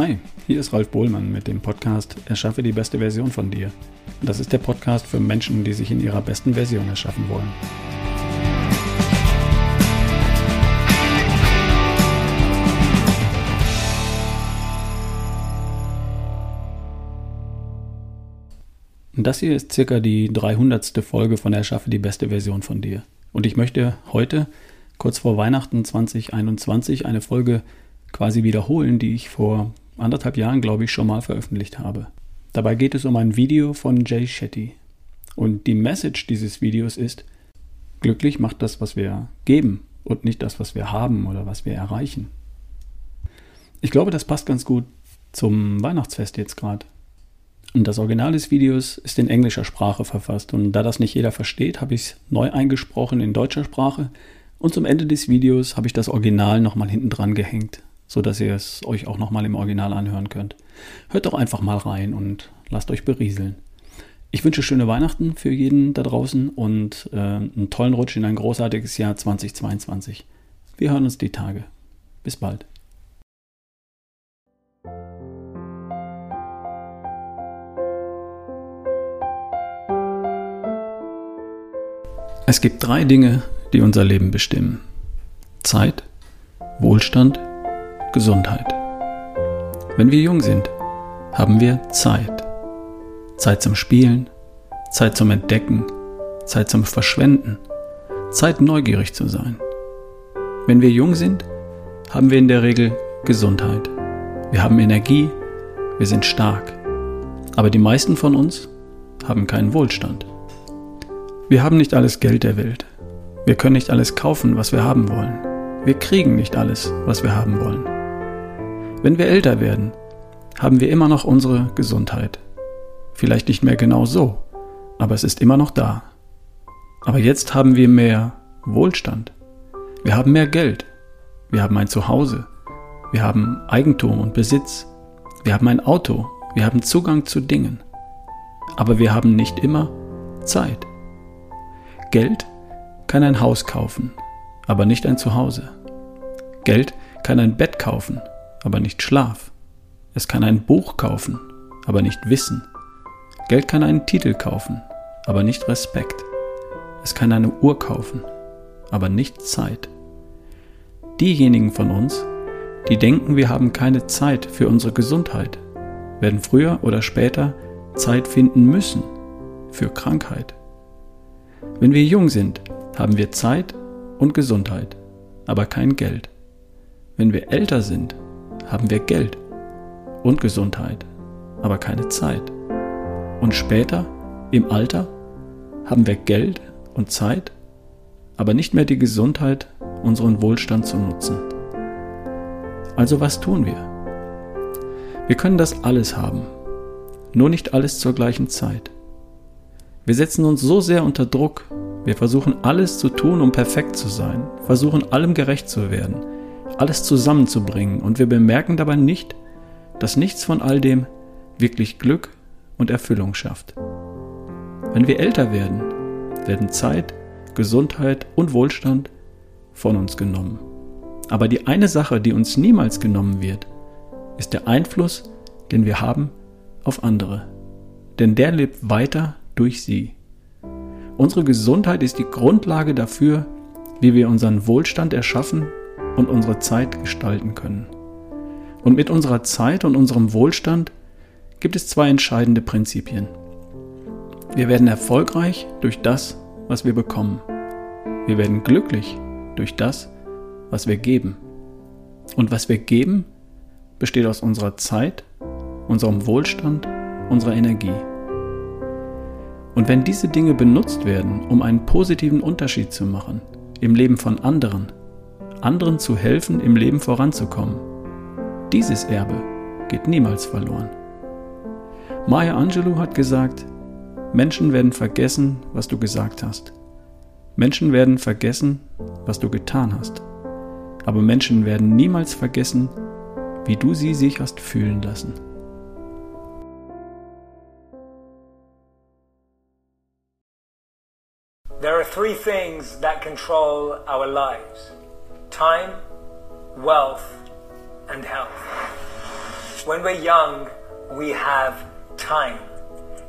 Hi, hier ist Ralf Bohlmann mit dem Podcast Erschaffe die beste Version von dir. Das ist der Podcast für Menschen, die sich in ihrer besten Version erschaffen wollen. Das hier ist circa die 300. Folge von Erschaffe die beste Version von dir. Und ich möchte heute, kurz vor Weihnachten 2021, eine Folge quasi wiederholen, die ich vor anderthalb Jahren, glaube ich, schon mal veröffentlicht habe. Dabei geht es um ein Video von Jay Shetty. Und die Message dieses Videos ist, glücklich macht das, was wir geben und nicht das, was wir haben oder was wir erreichen. Ich glaube, das passt ganz gut zum Weihnachtsfest jetzt gerade. Und das Original des Videos ist in englischer Sprache verfasst und da das nicht jeder versteht, habe ich es neu eingesprochen in deutscher Sprache und zum Ende des Videos habe ich das Original nochmal hinten dran gehängt so dass ihr es euch auch nochmal im Original anhören könnt. Hört doch einfach mal rein und lasst euch berieseln. Ich wünsche schöne Weihnachten für jeden da draußen und äh, einen tollen Rutsch in ein großartiges Jahr 2022. Wir hören uns die Tage. Bis bald. Es gibt drei Dinge, die unser Leben bestimmen. Zeit, Wohlstand Gesundheit. Wenn wir jung sind, haben wir Zeit. Zeit zum Spielen, Zeit zum Entdecken, Zeit zum Verschwenden, Zeit neugierig zu sein. Wenn wir jung sind, haben wir in der Regel Gesundheit. Wir haben Energie, wir sind stark. Aber die meisten von uns haben keinen Wohlstand. Wir haben nicht alles Geld der Welt. Wir können nicht alles kaufen, was wir haben wollen. Wir kriegen nicht alles, was wir haben wollen. Wenn wir älter werden, haben wir immer noch unsere Gesundheit. Vielleicht nicht mehr genau so, aber es ist immer noch da. Aber jetzt haben wir mehr Wohlstand. Wir haben mehr Geld. Wir haben ein Zuhause. Wir haben Eigentum und Besitz. Wir haben ein Auto. Wir haben Zugang zu Dingen. Aber wir haben nicht immer Zeit. Geld kann ein Haus kaufen, aber nicht ein Zuhause. Geld kann ein Bett kaufen, aber nicht Schlaf. Es kann ein Buch kaufen, aber nicht Wissen. Geld kann einen Titel kaufen, aber nicht Respekt. Es kann eine Uhr kaufen, aber nicht Zeit. Diejenigen von uns, die denken, wir haben keine Zeit für unsere Gesundheit, werden früher oder später Zeit finden müssen für Krankheit. Wenn wir jung sind, haben wir Zeit und Gesundheit, aber kein Geld. Wenn wir älter sind, haben wir Geld und Gesundheit, aber keine Zeit. Und später, im Alter, haben wir Geld und Zeit, aber nicht mehr die Gesundheit, unseren Wohlstand zu nutzen. Also was tun wir? Wir können das alles haben, nur nicht alles zur gleichen Zeit. Wir setzen uns so sehr unter Druck, wir versuchen alles zu tun, um perfekt zu sein, versuchen allem gerecht zu werden, alles zusammenzubringen und wir bemerken dabei nicht, dass nichts von all dem wirklich Glück und Erfüllung schafft. Wenn wir älter werden, werden Zeit, Gesundheit und Wohlstand von uns genommen. Aber die eine Sache, die uns niemals genommen wird, ist der Einfluss, den wir haben auf andere. Denn der lebt weiter durch sie. Unsere Gesundheit ist die Grundlage dafür, wie wir unseren Wohlstand erschaffen und unsere Zeit gestalten können. Und mit unserer Zeit und unserem Wohlstand gibt es zwei entscheidende Prinzipien. Wir werden erfolgreich durch das, was wir bekommen. Wir werden glücklich durch das, was wir geben. Und was wir geben, besteht aus unserer Zeit, unserem Wohlstand, unserer Energie. Und wenn diese Dinge benutzt werden, um einen positiven Unterschied zu machen im Leben von anderen, anderen zu helfen, im Leben voranzukommen. Dieses Erbe geht niemals verloren. Maya Angelou hat gesagt, Menschen werden vergessen, was du gesagt hast. Menschen werden vergessen, was du getan hast. Aber Menschen werden niemals vergessen, wie du sie sich hast fühlen lassen. There are three things that control our lives time, wealth, and health. When we're young, we have time.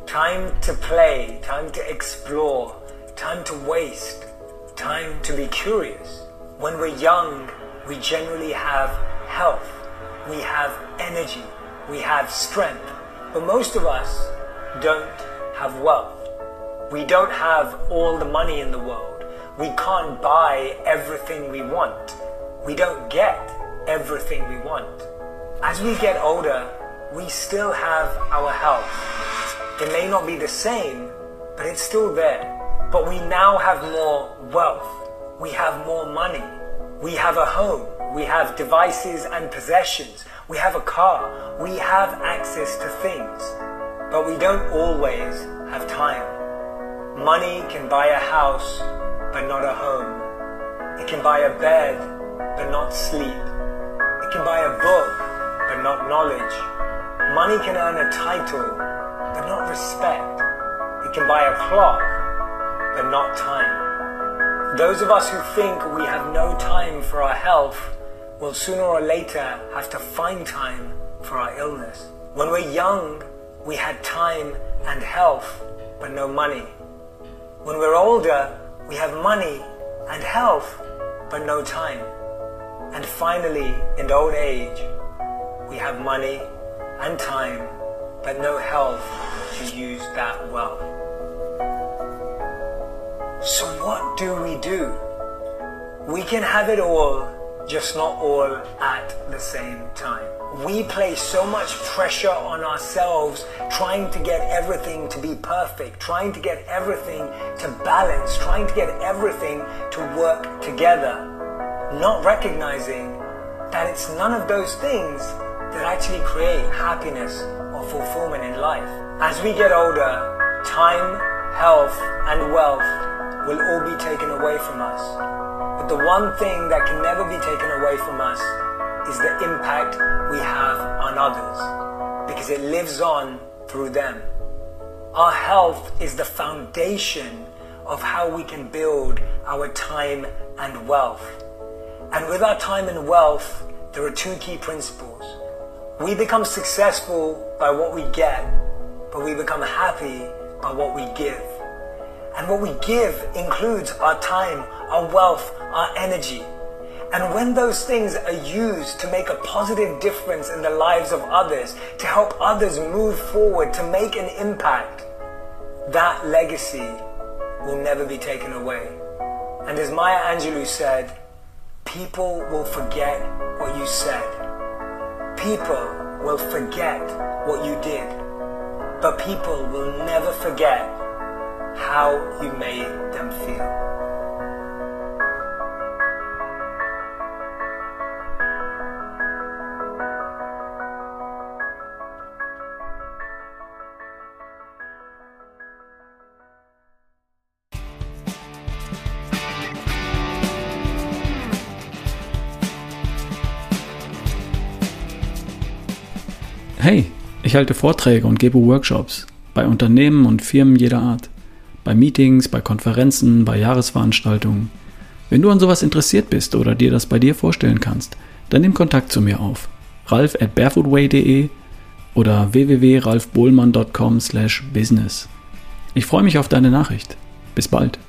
Time to play, time to explore, time to waste, time to be curious. When we're young, we generally have health, we have energy, we have strength. But most of us don't have wealth. We don't have all the money in the world. We can't buy everything we want. We don't get everything we want. As we get older, we still have our health. It may not be the same, but it's still there. But we now have more wealth. We have more money. We have a home. We have devices and possessions. We have a car. We have access to things. But we don't always have time. Money can buy a house, but not a home. It can buy a bed, but not sleep. It can buy a book, but not knowledge. Money can earn a title, but not respect. It can buy a clock, but not time. Those of us who think we have no time for our health will sooner or later have to find time for our illness. When we're young, we had time and health, but no money. When we're older, we have money and health, but no time. And finally, in old age, we have money and time, but no health to use that well. So, what do we do? We can have it all, just not all at the same time. We place so much pressure on ourselves trying to get everything to be perfect, trying to get everything to balance, trying to get everything to work together, not recognizing that it's none of those things that actually create happiness or fulfillment in life. As we get older, time, health, and wealth will all be taken away from us. The one thing that can never be taken away from us is the impact we have on others because it lives on through them. Our health is the foundation of how we can build our time and wealth. And with our time and wealth, there are two key principles. We become successful by what we get, but we become happy by what we give. And what we give includes our time, our wealth, our energy. And when those things are used to make a positive difference in the lives of others, to help others move forward, to make an impact, that legacy will never be taken away. And as Maya Angelou said, people will forget what you said. People will forget what you did. But people will never forget how you made them feel. Hey, ich halte Vorträge und gebe Workshops bei Unternehmen und Firmen jeder Art, bei Meetings, bei Konferenzen, bei Jahresveranstaltungen. Wenn du an sowas interessiert bist oder dir das bei dir vorstellen kannst, dann nimm Kontakt zu mir auf. ralf at barefootway.de oder www.ralfbohlmann.com/business. Ich freue mich auf deine Nachricht. Bis bald.